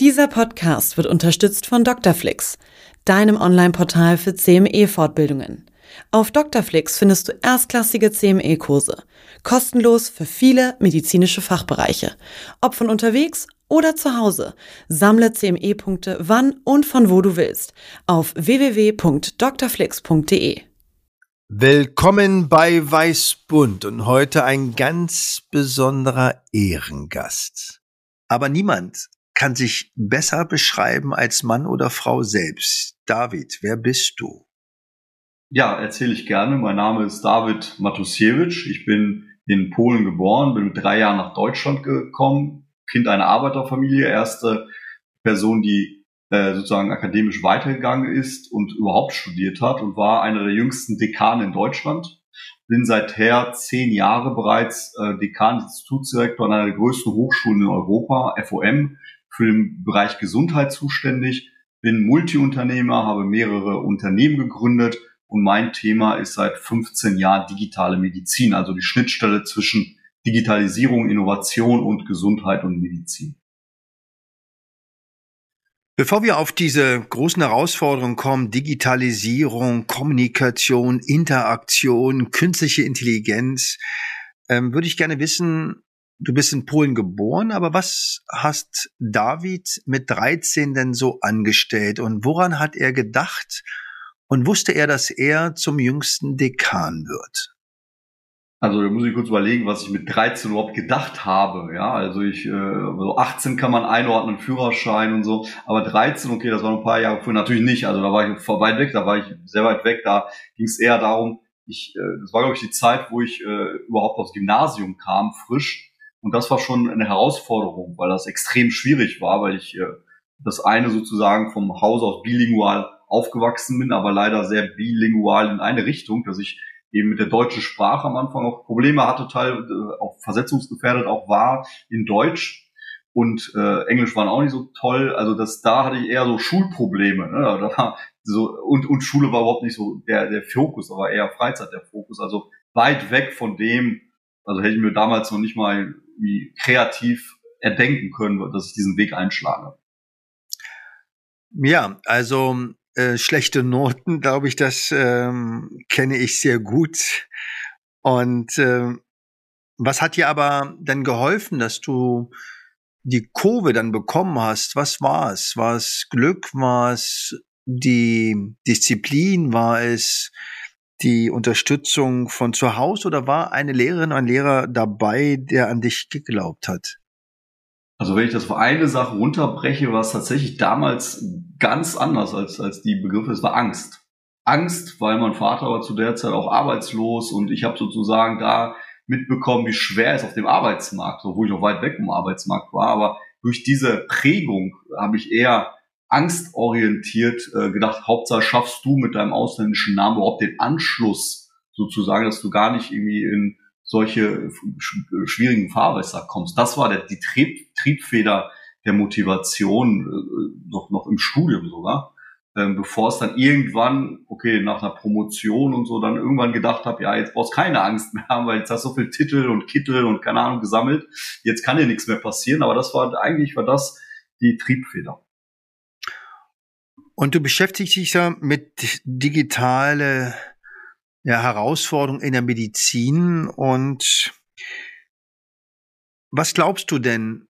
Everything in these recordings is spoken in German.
Dieser Podcast wird unterstützt von Dr. deinem Online-Portal für CME-Fortbildungen. Auf Dr. findest du erstklassige CME-Kurse, kostenlos für viele medizinische Fachbereiche, ob von unterwegs oder zu Hause. Sammle CME-Punkte wann und von wo du willst auf www.drflix.de. Willkommen bei Weißbund und heute ein ganz besonderer Ehrengast. Aber niemand kann sich besser beschreiben als Mann oder Frau selbst. David, wer bist du? Ja, erzähle ich gerne. Mein Name ist David Matusiewicz. Ich bin in Polen geboren, bin mit drei Jahren nach Deutschland gekommen, Kind einer Arbeiterfamilie, erste Person, die äh, sozusagen akademisch weitergegangen ist und überhaupt studiert hat und war einer der jüngsten Dekane in Deutschland. Bin seither zehn Jahre bereits äh, Dekan, Institutsdirektor an einer der größten Hochschulen in Europa, FOM, für den Bereich Gesundheit zuständig, bin Multiunternehmer, habe mehrere Unternehmen gegründet und mein Thema ist seit 15 Jahren digitale Medizin, also die Schnittstelle zwischen Digitalisierung, Innovation und Gesundheit und Medizin. Bevor wir auf diese großen Herausforderungen kommen, Digitalisierung, Kommunikation, Interaktion, künstliche Intelligenz, ähm, würde ich gerne wissen, Du bist in Polen geboren, aber was hast David mit 13 denn so angestellt und woran hat er gedacht und wusste er, dass er zum jüngsten Dekan wird? Also da muss ich kurz überlegen, was ich mit 13 überhaupt gedacht habe. Ja, also ich, äh, so 18 kann man einordnen, Führerschein und so, aber 13, okay, das war ein paar Jahre früher natürlich nicht. Also da war ich weit weg, da war ich sehr weit weg. Da ging es eher darum, ich, äh, das war glaube ich die Zeit, wo ich äh, überhaupt aufs Gymnasium kam, frisch und das war schon eine Herausforderung, weil das extrem schwierig war, weil ich äh, das eine sozusagen vom Haus aus bilingual aufgewachsen bin, aber leider sehr bilingual in eine Richtung, dass ich eben mit der deutschen Sprache am Anfang auch Probleme hatte, teil äh, auch versetzungsgefährdet auch war in Deutsch und äh, Englisch waren auch nicht so toll. Also das da hatte ich eher so Schulprobleme. Ne? Da war so und und Schule war überhaupt nicht so der der Fokus, aber eher Freizeit der Fokus. Also weit weg von dem. Also hätte ich mir damals noch nicht mal wie kreativ erdenken können, dass ich diesen Weg einschlage. Ja, also äh, schlechte Noten, glaube ich, das ähm, kenne ich sehr gut. Und äh, was hat dir aber dann geholfen, dass du die Kurve dann bekommen hast? Was war es? War es Glück? War es die Disziplin? War es die Unterstützung von zu Hause oder war eine Lehrerin, ein Lehrer dabei, der an dich geglaubt hat? Also wenn ich das für eine Sache runterbreche, war es tatsächlich damals ganz anders als, als die Begriffe. Es war Angst. Angst, weil mein Vater war zu der Zeit auch arbeitslos und ich habe sozusagen da mitbekommen, wie schwer es auf dem Arbeitsmarkt, obwohl ich noch weit weg vom Arbeitsmarkt war. Aber durch diese Prägung habe ich eher angstorientiert äh, gedacht, Hauptsache schaffst du mit deinem ausländischen Namen überhaupt den Anschluss sozusagen, dass du gar nicht irgendwie in solche schwierigen Fahrwässer kommst. Das war der, die Trieb, Triebfeder der Motivation, äh, noch, noch im Studium sogar, ähm, bevor es dann irgendwann, okay, nach einer Promotion und so, dann irgendwann gedacht habe, ja, jetzt brauchst keine Angst mehr haben, weil jetzt hast du so viel Titel und Kittel und keine Ahnung gesammelt, jetzt kann dir nichts mehr passieren, aber das war, eigentlich war das die Triebfeder. Und du beschäftigst dich ja mit digitale ja, Herausforderungen in der Medizin. Und was glaubst du denn,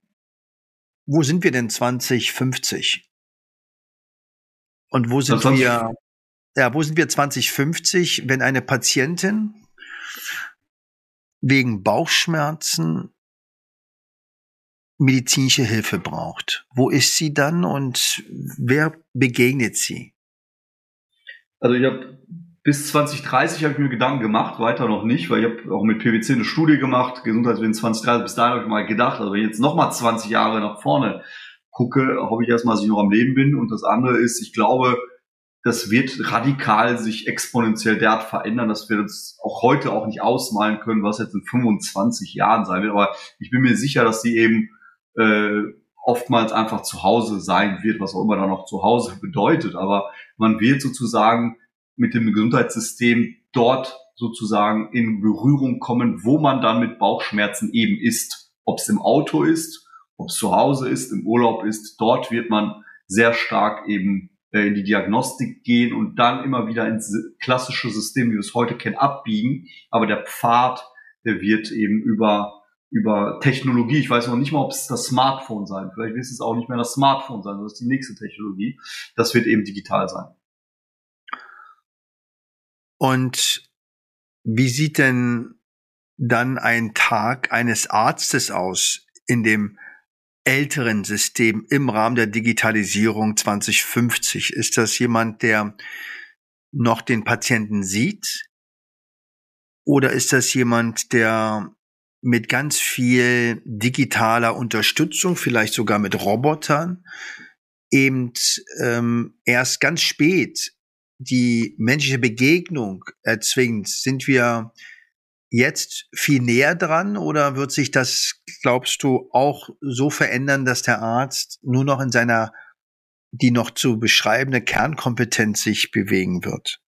wo sind wir denn 2050? Und wo sind wir, ja, wo sind wir 2050, wenn eine Patientin wegen Bauchschmerzen medizinische Hilfe braucht. Wo ist sie dann und wer begegnet sie? Also ich habe bis 2030 habe ich mir Gedanken gemacht, weiter noch nicht, weil ich habe auch mit PwC eine Studie gemacht, Gesundheitswesen 2030, bis dahin habe ich mal gedacht, also wenn ich jetzt nochmal 20 Jahre nach vorne gucke, hoffe ich erstmal, dass ich noch am Leben bin und das andere ist, ich glaube, das wird radikal sich exponentiell derart verändern, dass wir uns auch heute auch nicht ausmalen können, was jetzt in 25 Jahren sein wird. Aber ich bin mir sicher, dass die eben äh, oftmals einfach zu Hause sein wird, was auch immer da noch zu Hause bedeutet. Aber man wird sozusagen mit dem Gesundheitssystem dort sozusagen in Berührung kommen, wo man dann mit Bauchschmerzen eben ist. Ob es im Auto ist, ob es zu Hause ist, im Urlaub ist, dort wird man sehr stark eben äh, in die Diagnostik gehen und dann immer wieder ins klassische System, wie wir es heute kennen, abbiegen. Aber der Pfad, der wird eben über, über Technologie, ich weiß noch nicht mal, ob es das Smartphone sein, vielleicht wird es auch nicht mehr das Smartphone sein, das ist die nächste Technologie, das wird eben digital sein. Und wie sieht denn dann ein Tag eines Arztes aus in dem älteren System im Rahmen der Digitalisierung 2050? Ist das jemand, der noch den Patienten sieht? Oder ist das jemand, der mit ganz viel digitaler Unterstützung, vielleicht sogar mit Robotern, eben ähm, erst ganz spät die menschliche Begegnung erzwingt? Sind wir jetzt viel näher dran oder wird sich das, glaubst du, auch so verändern, dass der Arzt nur noch in seiner die noch zu beschreibende Kernkompetenz sich bewegen wird?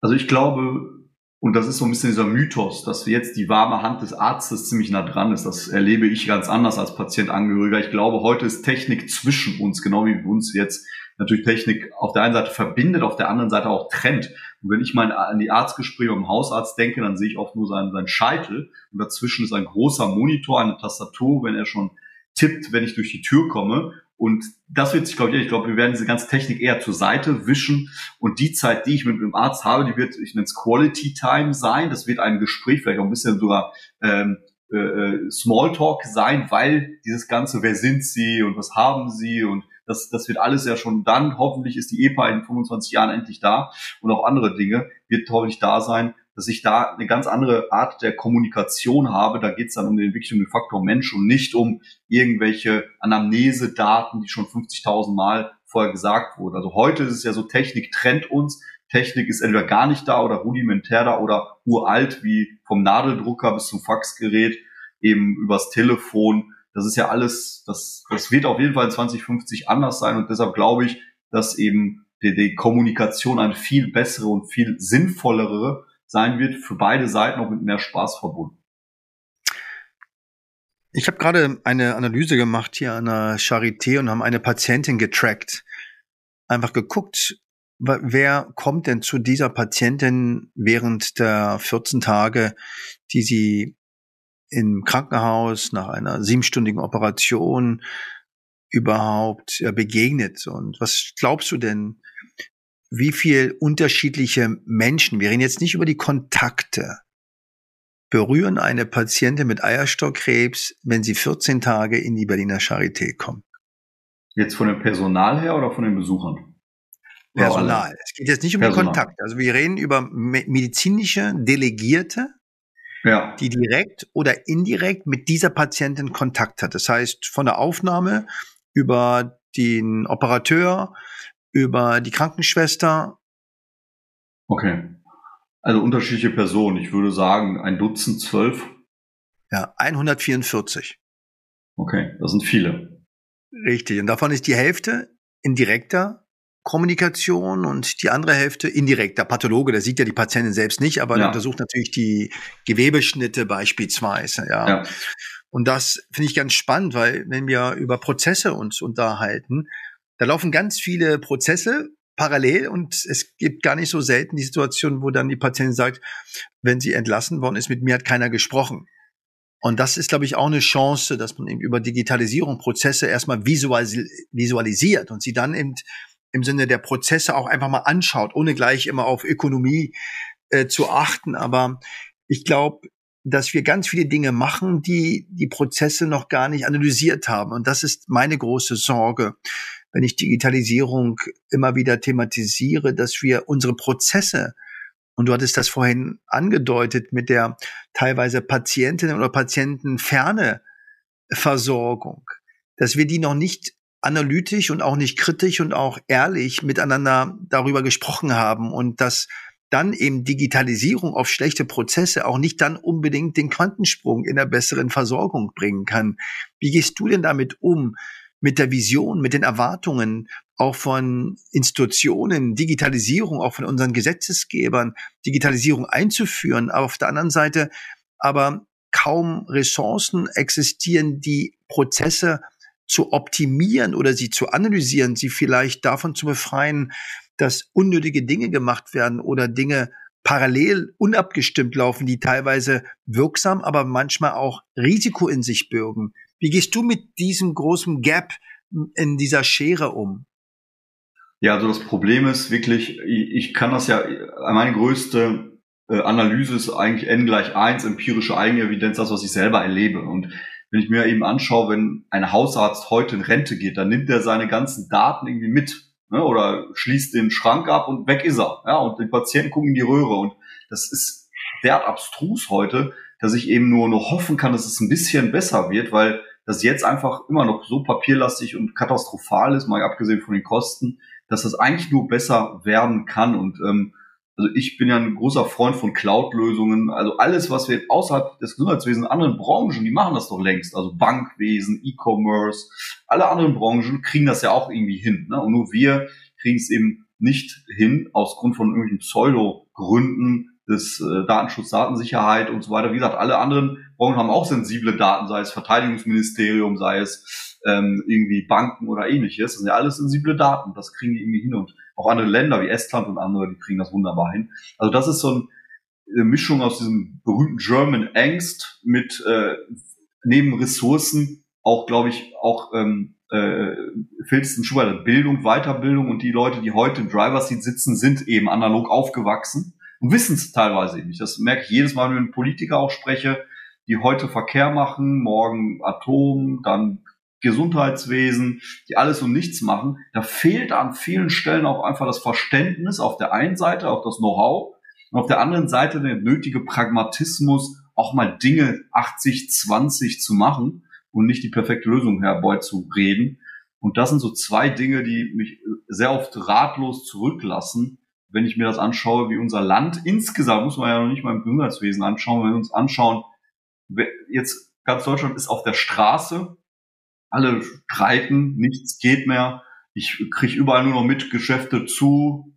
Also ich glaube, und das ist so ein bisschen dieser Mythos, dass jetzt die warme Hand des Arztes ziemlich nah dran ist. Das erlebe ich ganz anders als Patientangehöriger. Ich glaube, heute ist Technik zwischen uns, genau wie uns jetzt natürlich Technik auf der einen Seite verbindet, auf der anderen Seite auch trennt. Und wenn ich mal an die Arztgespräche mit dem Hausarzt denke, dann sehe ich oft nur seinen, seinen Scheitel und dazwischen ist ein großer Monitor, eine Tastatur, wenn er schon tippt, wenn ich durch die Tür komme. Und das wird sich, glaube ich, ich glaube, wir werden diese ganze Technik eher zur Seite wischen. Und die Zeit, die ich mit dem Arzt habe, die wird, ich nenne es Quality Time sein. Das wird ein Gespräch, vielleicht auch ein bisschen sogar ähm, äh, äh Smalltalk sein, weil dieses ganze, wer sind Sie und was haben Sie und das, das wird alles ja schon dann, hoffentlich ist die EPA in 25 Jahren endlich da und auch andere Dinge wird hoffentlich da sein, dass ich da eine ganz andere Art der Kommunikation habe. Da geht es dann um den wirklich um den Faktor Mensch und nicht um irgendwelche Anamnese-Daten, die schon 50.000 Mal vorher gesagt wurden. Also heute ist es ja so, Technik trennt uns. Technik ist entweder gar nicht da oder rudimentär da oder uralt, wie vom Nadeldrucker bis zum Faxgerät, eben übers Telefon das ist ja alles, das, das wird auf jeden Fall in 2050 anders sein und deshalb glaube ich, dass eben die, die Kommunikation eine viel bessere und viel sinnvollere sein wird, für beide Seiten auch mit mehr Spaß verbunden. Ich habe gerade eine Analyse gemacht hier an der Charité und haben eine Patientin getrackt. Einfach geguckt, wer kommt denn zu dieser Patientin während der 14 Tage, die sie im Krankenhaus nach einer siebenstündigen Operation überhaupt begegnet. Und was glaubst du denn, wie viel unterschiedliche Menschen, wir reden jetzt nicht über die Kontakte, berühren eine Patientin mit Eierstockkrebs, wenn sie 14 Tage in die Berliner Charité kommt? Jetzt von dem Personal her oder von den Besuchern? Personal. Es geht jetzt nicht um Personal. die Kontakte. Also wir reden über medizinische Delegierte, ja. die direkt oder indirekt mit dieser Patientin Kontakt hat. Das heißt, von der Aufnahme über den Operateur, über die Krankenschwester. Okay. Also unterschiedliche Personen. Ich würde sagen, ein Dutzend, zwölf. Ja, 144. Okay, das sind viele. Richtig. Und davon ist die Hälfte in direkter Kommunikation und die andere Hälfte indirekt. Der Pathologe, der sieht ja die Patientin selbst nicht, aber ja. untersucht natürlich die Gewebeschnitte beispielsweise. Ja. ja. Und das finde ich ganz spannend, weil wenn wir über Prozesse uns unterhalten, da laufen ganz viele Prozesse parallel und es gibt gar nicht so selten die Situation, wo dann die Patientin sagt, wenn sie entlassen worden ist, mit mir hat keiner gesprochen. Und das ist, glaube ich, auch eine Chance, dass man eben über Digitalisierung Prozesse erstmal visualisiert und sie dann eben im Sinne der Prozesse auch einfach mal anschaut, ohne gleich immer auf Ökonomie äh, zu achten. Aber ich glaube, dass wir ganz viele Dinge machen, die die Prozesse noch gar nicht analysiert haben. Und das ist meine große Sorge, wenn ich Digitalisierung immer wieder thematisiere, dass wir unsere Prozesse, und du hattest das vorhin angedeutet mit der teilweise Patientinnen oder Patientenferne Versorgung, dass wir die noch nicht analytisch und auch nicht kritisch und auch ehrlich miteinander darüber gesprochen haben und dass dann eben Digitalisierung auf schlechte Prozesse auch nicht dann unbedingt den Quantensprung in der besseren Versorgung bringen kann. Wie gehst du denn damit um? Mit der Vision, mit den Erwartungen auch von Institutionen, Digitalisierung auch von unseren Gesetzesgebern, Digitalisierung einzuführen, aber auf der anderen Seite aber kaum Ressourcen existieren, die Prozesse zu optimieren oder sie zu analysieren, sie vielleicht davon zu befreien, dass unnötige Dinge gemacht werden oder Dinge parallel unabgestimmt laufen, die teilweise wirksam, aber manchmal auch Risiko in sich bürgen. Wie gehst du mit diesem großen Gap in dieser Schere um? Ja, also das Problem ist wirklich, ich kann das ja, meine größte äh, Analyse ist eigentlich n gleich eins empirische Eigenevidenz, das, was ich selber erlebe. Und wenn ich mir eben anschaue, wenn ein Hausarzt heute in Rente geht, dann nimmt er seine ganzen Daten irgendwie mit ne, oder schließt den Schrank ab und weg ist er. Ja, und die Patienten gucken in die Röhre. Und das ist derart abstrus heute, dass ich eben nur noch hoffen kann, dass es ein bisschen besser wird, weil das jetzt einfach immer noch so papierlastig und katastrophal ist, mal abgesehen von den Kosten, dass das eigentlich nur besser werden kann. Und ähm, also ich bin ja ein großer Freund von Cloud-Lösungen. Also alles, was wir außerhalb des Gesundheitswesens, anderen Branchen, die machen das doch längst. Also Bankwesen, E-Commerce, alle anderen Branchen kriegen das ja auch irgendwie hin. Ne? Und nur wir kriegen es eben nicht hin, aus Grund von irgendwelchen Pseudo-Gründen des äh, Datenschutz, Datensicherheit und so weiter. Wie gesagt, alle anderen Branchen haben auch sensible Daten, sei es Verteidigungsministerium, sei es ähm, irgendwie Banken oder ähnliches. Das sind ja alles sensible Daten. Das kriegen die irgendwie hin. Und auch andere Länder wie Estland und andere, die kriegen das wunderbar hin. Also das ist so ein, eine Mischung aus diesem berühmten German Angst mit äh, neben Ressourcen auch, glaube ich, auch ähm, äh, filzten Schuber Bildung, Weiterbildung und die Leute, die heute im Driver Seat sitzen, sind eben analog aufgewachsen und wissen es teilweise nicht. Das merke ich jedes Mal, wenn ich mit Politiker auch spreche, die heute Verkehr machen, morgen Atom, dann Gesundheitswesen, die alles und nichts machen. Da fehlt an vielen Stellen auch einfach das Verständnis auf der einen Seite, auch das Know-how und auf der anderen Seite der nötige Pragmatismus, auch mal Dinge 80, 20 zu machen und nicht die perfekte Lösung herbeizureden. Und das sind so zwei Dinge, die mich sehr oft ratlos zurücklassen, wenn ich mir das anschaue, wie unser Land insgesamt, muss man ja noch nicht mal im Gesundheitswesen anschauen, wenn wir uns anschauen, jetzt ganz Deutschland ist auf der Straße, alle streiten, nichts geht mehr. Ich kriege überall nur noch mit Geschäfte zu,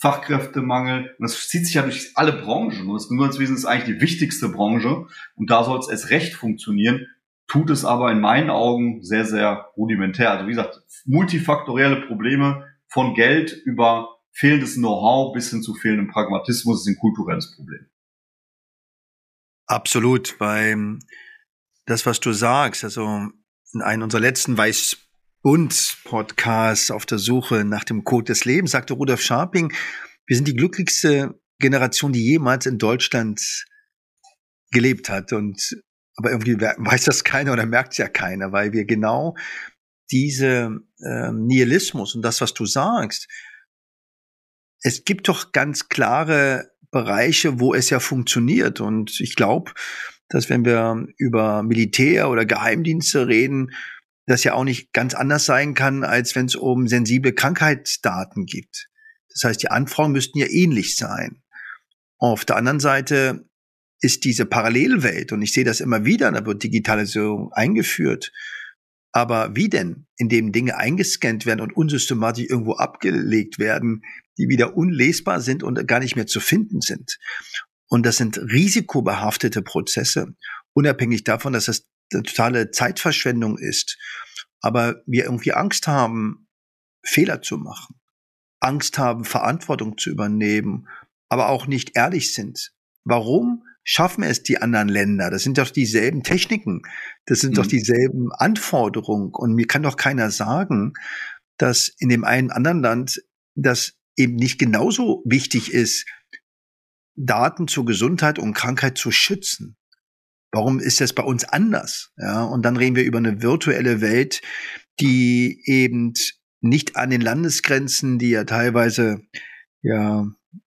Fachkräftemangel. Und das zieht sich ja durch alle Branchen. Und das Gesundheitswesen ist eigentlich die wichtigste Branche. Und da soll es erst recht funktionieren. Tut es aber in meinen Augen sehr, sehr rudimentär. Also wie gesagt, multifaktorielle Probleme von Geld über fehlendes Know-how bis hin zu fehlendem Pragmatismus ist ein kulturelles Problem. Absolut. Beim das, was du sagst, also in einem unserer letzten Weißbund-Podcasts auf der Suche nach dem Code des Lebens, sagte Rudolf Scharping, wir sind die glücklichste Generation, die jemals in Deutschland gelebt hat. Und aber irgendwie weiß das keiner oder merkt es ja keiner, weil wir genau diese äh, Nihilismus und das, was du sagst, es gibt doch ganz klare Bereiche, wo es ja funktioniert. Und ich glaube, dass wenn wir über Militär oder Geheimdienste reden, das ja auch nicht ganz anders sein kann, als wenn es um sensible Krankheitsdaten geht. Das heißt, die Anfragen müssten ja ähnlich sein. Auf der anderen Seite ist diese Parallelwelt, und ich sehe das immer wieder, da wird Digitalisierung eingeführt, aber wie denn, indem Dinge eingescannt werden und unsystematisch irgendwo abgelegt werden, die wieder unlesbar sind und gar nicht mehr zu finden sind. Und das sind risikobehaftete Prozesse, unabhängig davon, dass das eine totale Zeitverschwendung ist. Aber wir irgendwie Angst haben, Fehler zu machen, Angst haben, Verantwortung zu übernehmen, aber auch nicht ehrlich sind. Warum schaffen es die anderen Länder? Das sind doch dieselben Techniken, das sind mhm. doch dieselben Anforderungen. Und mir kann doch keiner sagen, dass in dem einen anderen Land das eben nicht genauso wichtig ist, Daten zur Gesundheit und Krankheit zu schützen. Warum ist das bei uns anders? Ja, und dann reden wir über eine virtuelle Welt, die eben nicht an den Landesgrenzen, die ja teilweise ja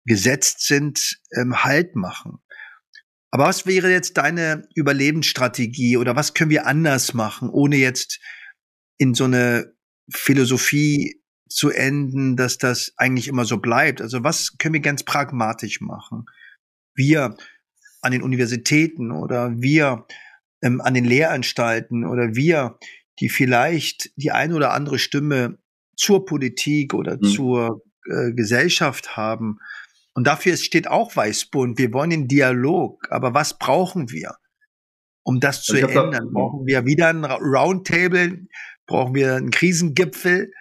gesetzt sind, ähm, Halt machen. Aber was wäre jetzt deine Überlebensstrategie oder was können wir anders machen, ohne jetzt in so eine Philosophie zu enden, dass das eigentlich immer so bleibt. Also was können wir ganz pragmatisch machen? Wir an den Universitäten oder wir ähm, an den Lehranstalten oder wir, die vielleicht die eine oder andere Stimme zur Politik oder mhm. zur äh, Gesellschaft haben. Und dafür steht auch Weißbund. Wir wollen den Dialog. Aber was brauchen wir? Um das zu ändern, da, brauchen wir wieder ein Roundtable, brauchen wir einen Krisengipfel.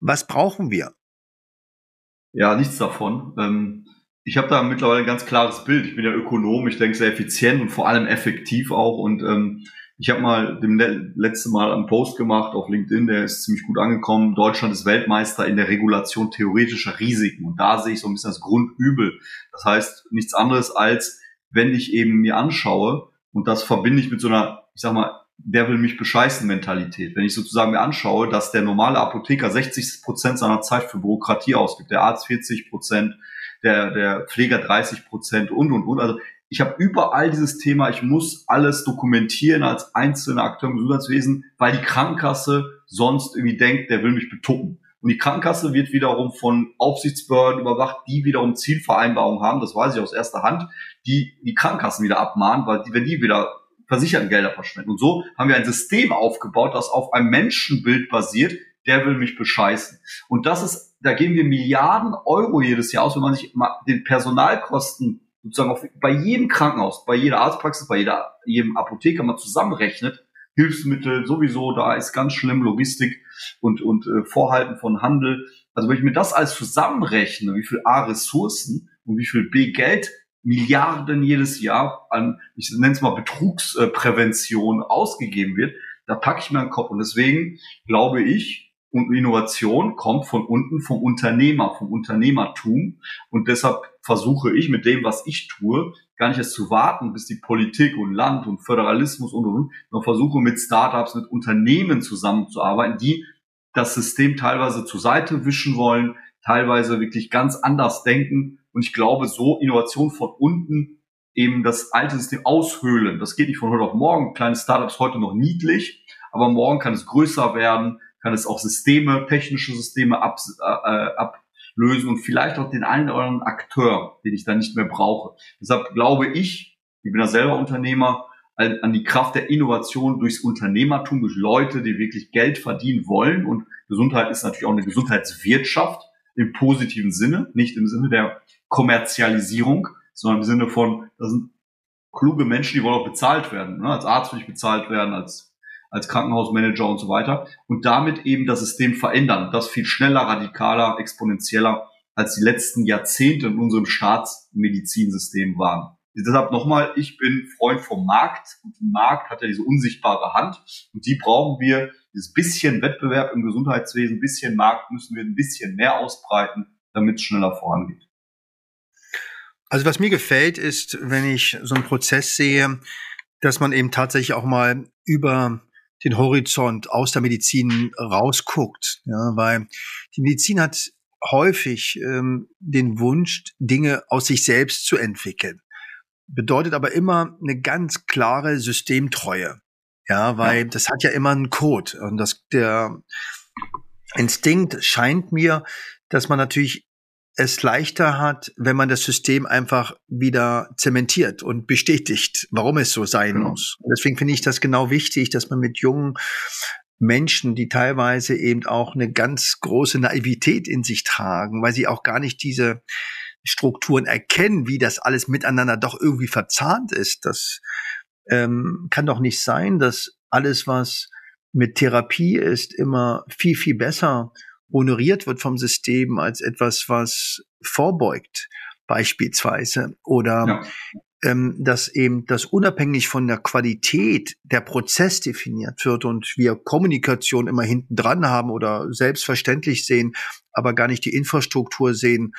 Was brauchen wir? Ja, nichts davon. Ähm, ich habe da mittlerweile ein ganz klares Bild. Ich bin ja Ökonom, ich denke sehr effizient und vor allem effektiv auch. Und ähm, ich habe mal dem letzten Mal einen Post gemacht auf LinkedIn, der ist ziemlich gut angekommen. Deutschland ist Weltmeister in der Regulation theoretischer Risiken. Und da sehe ich so ein bisschen das Grundübel. Das heißt nichts anderes als, wenn ich eben mir anschaue, und das verbinde ich mit so einer, ich sag mal, der will mich bescheißen Mentalität. Wenn ich sozusagen mir anschaue, dass der normale Apotheker 60 Prozent seiner Zeit für Bürokratie ausgibt, der Arzt 40 Prozent, der, der Pfleger 30 Prozent und, und, und. Also ich habe überall dieses Thema, ich muss alles dokumentieren als einzelner Akteur im Gesundheitswesen, weil die Krankenkasse sonst irgendwie denkt, der will mich betuppen. Und die Krankenkasse wird wiederum von Aufsichtsbehörden überwacht, die wiederum Zielvereinbarungen haben, das weiß ich aus erster Hand, die die Krankenkassen wieder abmahnen, weil die, wenn die wieder versicherten Gelder verschwenden. Und so haben wir ein System aufgebaut, das auf einem Menschenbild basiert, der will mich bescheißen. Und das ist, da geben wir Milliarden Euro jedes Jahr aus, wenn man sich mal den Personalkosten sozusagen auf, bei jedem Krankenhaus, bei jeder Arztpraxis, bei jeder, jedem Apotheker mal zusammenrechnet, Hilfsmittel sowieso, da ist ganz schlimm Logistik und, und äh, Vorhalten von Handel. Also wenn ich mir das alles zusammenrechne, wie viel A Ressourcen und wie viel B Geld Milliarden jedes Jahr an, ich nenne es mal Betrugsprävention ausgegeben wird, da packe ich mir den Kopf. Und deswegen glaube ich, und Innovation kommt von unten vom Unternehmer, vom Unternehmertum. Und deshalb versuche ich mit dem, was ich tue, gar nicht erst zu warten, bis die Politik und Land und Föderalismus und, und, und, sondern versuche mit Startups, mit Unternehmen zusammenzuarbeiten, die das System teilweise zur Seite wischen wollen, teilweise wirklich ganz anders denken. Und ich glaube, so Innovation von unten eben das alte System aushöhlen. Das geht nicht von heute auf morgen. Kleine Startups heute noch niedlich, aber morgen kann es größer werden kann es auch Systeme, technische Systeme ab, äh, ablösen und vielleicht auch den einen oder anderen Akteur, den ich dann nicht mehr brauche. Deshalb glaube ich, ich bin ja selber Unternehmer, an die Kraft der Innovation durchs Unternehmertum, durch Leute, die wirklich Geld verdienen wollen. Und Gesundheit ist natürlich auch eine Gesundheitswirtschaft im positiven Sinne, nicht im Sinne der Kommerzialisierung, sondern im Sinne von, da sind kluge Menschen, die wollen auch bezahlt werden. Ne? Als Arzt will ich bezahlt werden, als als Krankenhausmanager und so weiter und damit eben das System verändern. Das viel schneller, radikaler, exponentieller als die letzten Jahrzehnte in unserem Staatsmedizinsystem waren. Deshalb nochmal, ich bin Freund vom Markt und der Markt hat ja diese unsichtbare Hand und die brauchen wir, dieses bisschen Wettbewerb im Gesundheitswesen, ein bisschen Markt müssen wir ein bisschen mehr ausbreiten, damit es schneller vorangeht. Also was mir gefällt, ist, wenn ich so einen Prozess sehe, dass man eben tatsächlich auch mal über den Horizont aus der Medizin rausguckt. Ja, weil die Medizin hat häufig ähm, den Wunsch, Dinge aus sich selbst zu entwickeln. Bedeutet aber immer eine ganz klare Systemtreue. Ja, weil ja. das hat ja immer einen Code. Und das, der Instinkt scheint mir, dass man natürlich es leichter hat, wenn man das System einfach wieder zementiert und bestätigt, warum es so sein genau. muss. Und deswegen finde ich das genau wichtig, dass man mit jungen Menschen, die teilweise eben auch eine ganz große Naivität in sich tragen, weil sie auch gar nicht diese Strukturen erkennen, wie das alles miteinander doch irgendwie verzahnt ist. Das ähm, kann doch nicht sein, dass alles, was mit Therapie ist, immer viel, viel besser honoriert wird vom System als etwas, was vorbeugt, beispielsweise. Oder ja. ähm, dass eben das unabhängig von der Qualität der Prozess definiert wird und wir Kommunikation immer hinten dran haben oder selbstverständlich sehen, aber gar nicht die Infrastruktur sehen.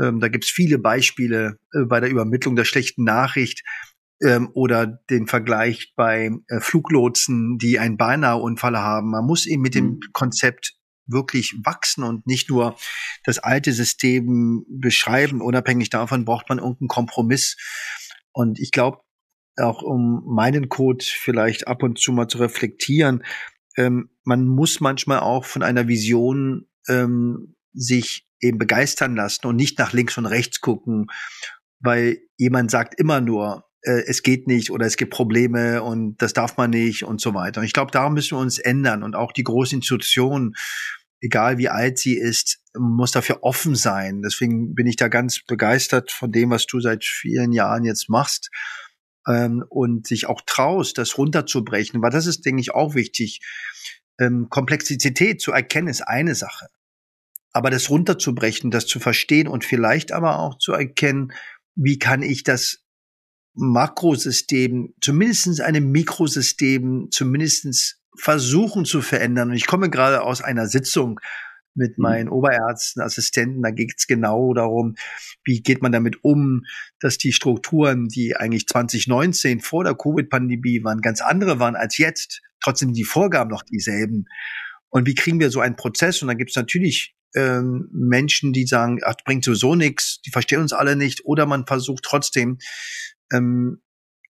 Ähm, da gibt es viele Beispiele äh, bei der Übermittlung der schlechten Nachricht, ähm, oder den Vergleich bei äh, Fluglotsen, die einen Beinahe-Unfall haben. Man muss eben mit dem mhm. Konzept wirklich wachsen und nicht nur das alte System beschreiben. Unabhängig davon braucht man irgendeinen Kompromiss. Und ich glaube, auch um meinen Code vielleicht ab und zu mal zu reflektieren, ähm, man muss manchmal auch von einer Vision ähm, sich eben begeistern lassen und nicht nach links und rechts gucken, weil jemand sagt immer nur, äh, es geht nicht oder es gibt Probleme und das darf man nicht und so weiter. Und ich glaube, da müssen wir uns ändern und auch die große Institution, egal wie alt sie ist, muss dafür offen sein. Deswegen bin ich da ganz begeistert von dem, was du seit vielen Jahren jetzt machst ähm, und sich auch traust, das runterzubrechen, weil das ist, denke ich, auch wichtig. Ähm, Komplexität zu erkennen ist eine Sache. Aber das runterzubrechen, das zu verstehen und vielleicht aber auch zu erkennen, wie kann ich das Makrosystem, zumindestens einem Mikrosystem, zumindestens versuchen zu verändern. Und ich komme gerade aus einer Sitzung mit mhm. meinen Oberärzten, Assistenten. Da geht es genau darum, wie geht man damit um, dass die Strukturen, die eigentlich 2019 vor der Covid-Pandemie waren, ganz andere waren als jetzt, trotzdem die Vorgaben noch dieselben. Und wie kriegen wir so einen Prozess? Und dann gibt es natürlich ähm, Menschen, die sagen, ach, bringt sowieso nichts, die verstehen uns alle nicht. Oder man versucht trotzdem ähm,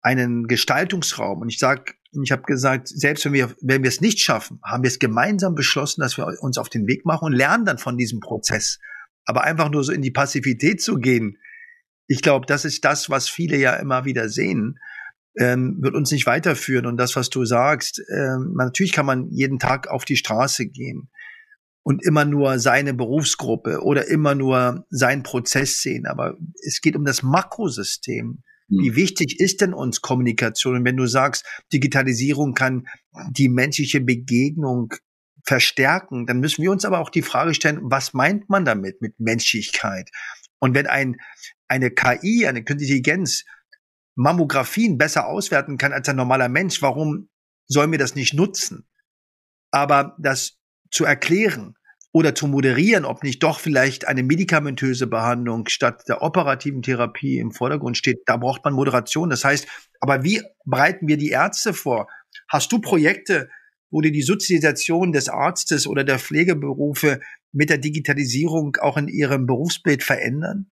einen Gestaltungsraum. Und ich sage, ich habe gesagt, selbst wenn wir, wenn wir es nicht schaffen, haben wir es gemeinsam beschlossen, dass wir uns auf den Weg machen und lernen dann von diesem Prozess. Aber einfach nur so in die Passivität zu gehen, ich glaube, das ist das, was viele ja immer wieder sehen, ähm, wird uns nicht weiterführen. Und das, was du sagst, ähm, natürlich kann man jeden Tag auf die Straße gehen und immer nur seine Berufsgruppe oder immer nur seinen Prozess sehen. Aber es geht um das Makrosystem. Wie hm. wichtig ist denn uns Kommunikation? Und wenn du sagst, Digitalisierung kann die menschliche Begegnung verstärken, dann müssen wir uns aber auch die Frage stellen, was meint man damit mit Menschlichkeit? Und wenn ein, eine KI, eine künstliche Intelligenz Mammografien besser auswerten kann als ein normaler Mensch, warum sollen wir das nicht nutzen? Aber das zu erklären, oder zu moderieren, ob nicht doch vielleicht eine medikamentöse Behandlung statt der operativen Therapie im Vordergrund steht. Da braucht man Moderation. Das heißt, aber wie bereiten wir die Ärzte vor? Hast du Projekte, wo du die Sozialisation des Arztes oder der Pflegeberufe mit der Digitalisierung auch in ihrem Berufsbild verändern?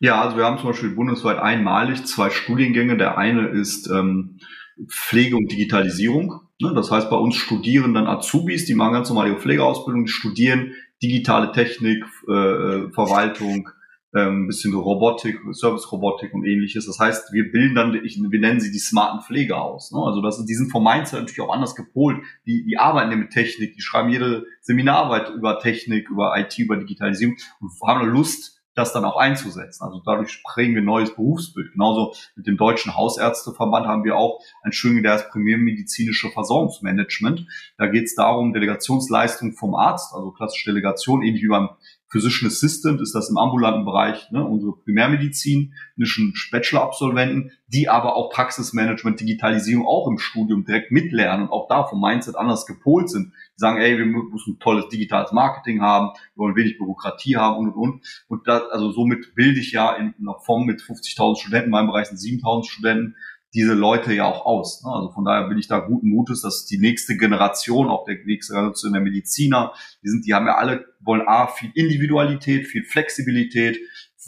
Ja, also wir haben zum Beispiel bundesweit einmalig zwei Studiengänge. Der eine ist ähm, Pflege und Digitalisierung. Ne, das heißt, bei uns studieren dann Azubis, die machen ganz normal ihre Pflegeausbildung, die studieren digitale Technik, äh, äh Verwaltung, ähm, ein bisschen Robotik, Service-Robotik und ähnliches. Das heißt, wir bilden dann, ich, wir nennen sie die smarten Pfleger aus. Ne? Also das, die sind vom Mindset natürlich auch anders gepolt. Die, die arbeiten ja mit Technik, die schreiben jede Seminararbeit über Technik, über IT, über Digitalisierung und haben Lust, das dann auch einzusetzen. Also dadurch prägen wir ein neues Berufsbild. Genauso mit dem Deutschen Hausärzteverband haben wir auch ein schönes, der Primärmedizinische Versorgungsmanagement. Da geht es darum, Delegationsleistung vom Arzt, also klassische Delegation, ähnlich wie beim Physician Assistant ist das im ambulanten Bereich ne, unsere primärmedizinischen Bachelor-Absolventen, die aber auch Praxismanagement, Digitalisierung auch im Studium direkt mitlernen und auch da vom Mindset anders gepolt sind. Die sagen, ey, wir müssen tolles digitales Marketing haben, wir wollen wenig Bürokratie haben und und und. Und da, also somit bilde ich ja in einer Form mit 50.000 Studenten, in meinem Bereich sind 7.000 Studenten, diese Leute ja auch aus. Ne? Also von daher bin ich da guten Mutes, dass die nächste Generation, auch der nächste Generation der Mediziner, die sind, die haben ja alle, wollen A, viel Individualität, viel Flexibilität,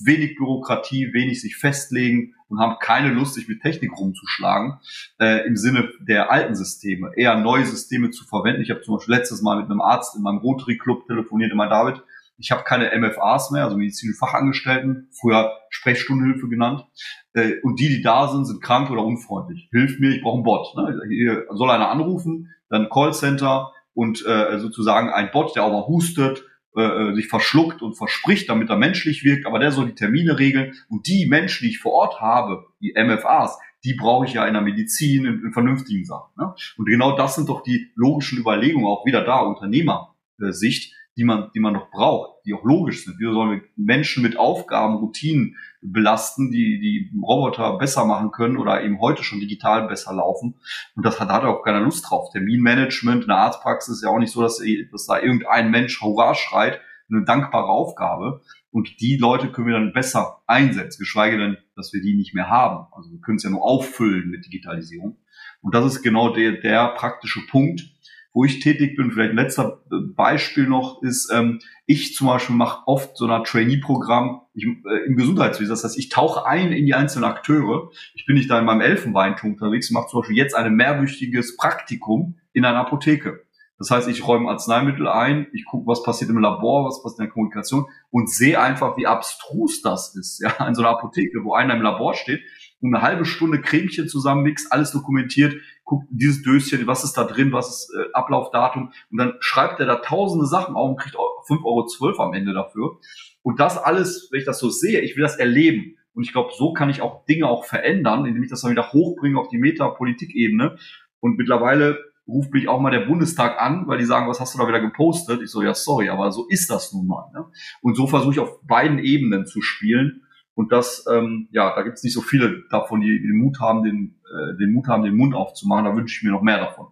wenig Bürokratie, wenig sich festlegen und haben keine Lust, sich mit Technik rumzuschlagen, äh, im Sinne der alten Systeme, eher neue Systeme zu verwenden. Ich habe zum Beispiel letztes Mal mit einem Arzt in meinem Rotary Club telefoniert, immer David, ich habe keine MFAs mehr, also medizinische Fachangestellten, früher Sprechstundenhilfe genannt. Äh, und die, die da sind, sind krank oder unfreundlich. Hilf mir, ich brauche einen Bot. Ne? Hier soll einer anrufen, dann Callcenter und äh, sozusagen ein Bot, der mal hustet, äh, äh, sich verschluckt und verspricht, damit er menschlich wirkt, aber der soll die Termine regeln. Und die Menschen, die ich vor Ort habe, die MFAs, die brauche ich ja in der Medizin, in, in vernünftigen Sachen. Ne? Und genau das sind doch die logischen Überlegungen, auch wieder da, Unternehmersicht, die man, die man noch braucht, die auch logisch sind. Wieso sollen wir Menschen mit Aufgaben, Routinen belasten, die die Roboter besser machen können oder eben heute schon digital besser laufen? Und das hat, hat auch keiner Lust drauf. Terminmanagement in der Arztpraxis ist ja auch nicht so, dass, dass da irgendein Mensch Hurra schreit, eine dankbare Aufgabe. Und die Leute können wir dann besser einsetzen, geschweige denn, dass wir die nicht mehr haben. Also wir können es ja nur auffüllen mit Digitalisierung. Und das ist genau der, der praktische Punkt, wo ich tätig bin, vielleicht ein letzter äh, Beispiel noch, ist, ähm, ich zum Beispiel mache oft so ein Trainee-Programm äh, im Gesundheitswesen. Das heißt, ich tauche ein in die einzelnen Akteure. Ich bin nicht da in meinem Elfenbeinturm unterwegs. Mache zum Beispiel jetzt ein mehrwöchiges Praktikum in einer Apotheke. Das heißt, ich räume Arzneimittel ein, ich gucke, was passiert im Labor, was passiert in der Kommunikation und sehe einfach, wie abstrus das ist. Ja, in so einer Apotheke, wo einer im Labor steht eine halbe Stunde Cremchen zusammenmixt, alles dokumentiert, guckt dieses Döschen, was ist da drin, was ist äh, Ablaufdatum und dann schreibt er da tausende Sachen auf und kriegt 5,12 Euro am Ende dafür. Und das alles, wenn ich das so sehe, ich will das erleben. Und ich glaube, so kann ich auch Dinge auch verändern, indem ich das dann wieder hochbringe auf die Metapolitikebene. Und mittlerweile ruft mich auch mal der Bundestag an, weil die sagen, was hast du da wieder gepostet? Ich so, ja, sorry, aber so ist das nun mal. Ne? Und so versuche ich auf beiden Ebenen zu spielen. Und das, ähm, ja, da gibt es nicht so viele davon, die den Mut haben, den, äh, den Mut haben, den Mund aufzumachen. Da wünsche ich mir noch mehr davon.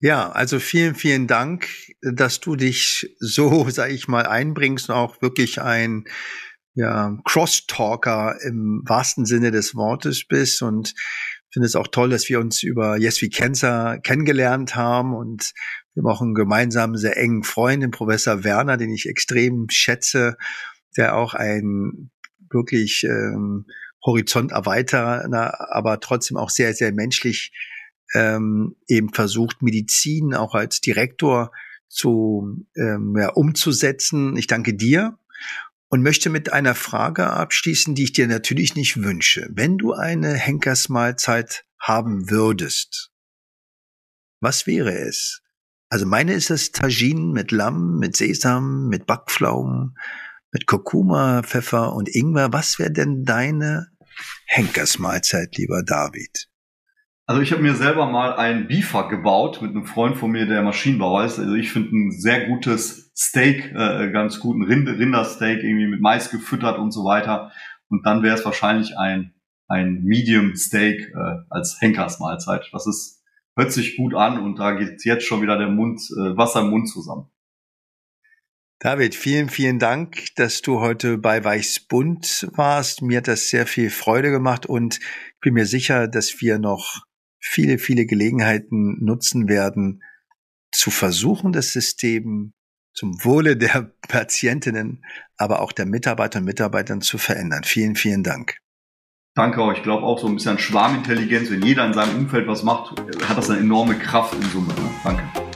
Ja, also vielen, vielen Dank, dass du dich so, sag ich mal, einbringst und auch wirklich ein ja, Crosstalker im wahrsten Sinne des Wortes bist und finde es auch toll, dass wir uns über Yes We Cancer kennengelernt haben und wir haben auch einen gemeinsamen, sehr engen Freund, den Professor Werner, den ich extrem schätze, der auch ein wirklich ähm, Horizont erweiternder, aber trotzdem auch sehr, sehr menschlich ähm, eben versucht, Medizin auch als Direktor zu ähm, ja, umzusetzen. Ich danke dir und möchte mit einer Frage abschließen, die ich dir natürlich nicht wünsche. Wenn du eine Henkersmahlzeit haben würdest, was wäre es? Also meine ist es Tagine mit Lamm, mit Sesam, mit Backpflaumen, mit Kurkuma, Pfeffer und Ingwer. Was wäre denn deine Henkersmahlzeit, lieber David? Also ich habe mir selber mal einen Beefer gebaut mit einem Freund von mir, der Maschinenbauer ist. Also ich finde ein sehr gutes Steak äh, ganz gut, ein Rind Rindersteak irgendwie mit Mais gefüttert und so weiter. Und dann wäre es wahrscheinlich ein, ein Medium Steak äh, als Henkersmahlzeit. Das ist, hört sich gut an und da geht jetzt schon wieder der Mund, äh, Wasser im Mund zusammen. David, vielen, vielen Dank, dass du heute bei Weichsbund warst. Mir hat das sehr viel Freude gemacht und ich bin mir sicher, dass wir noch viele, viele Gelegenheiten nutzen werden, zu versuchen, das System zum Wohle der Patientinnen, aber auch der Mitarbeiter und Mitarbeitern zu verändern. Vielen, vielen Dank. Danke auch. Ich glaube auch so ein bisschen Schwarmintelligenz, wenn jeder in seinem Umfeld was macht, hat das eine enorme Kraft in Summe. Ne? Danke.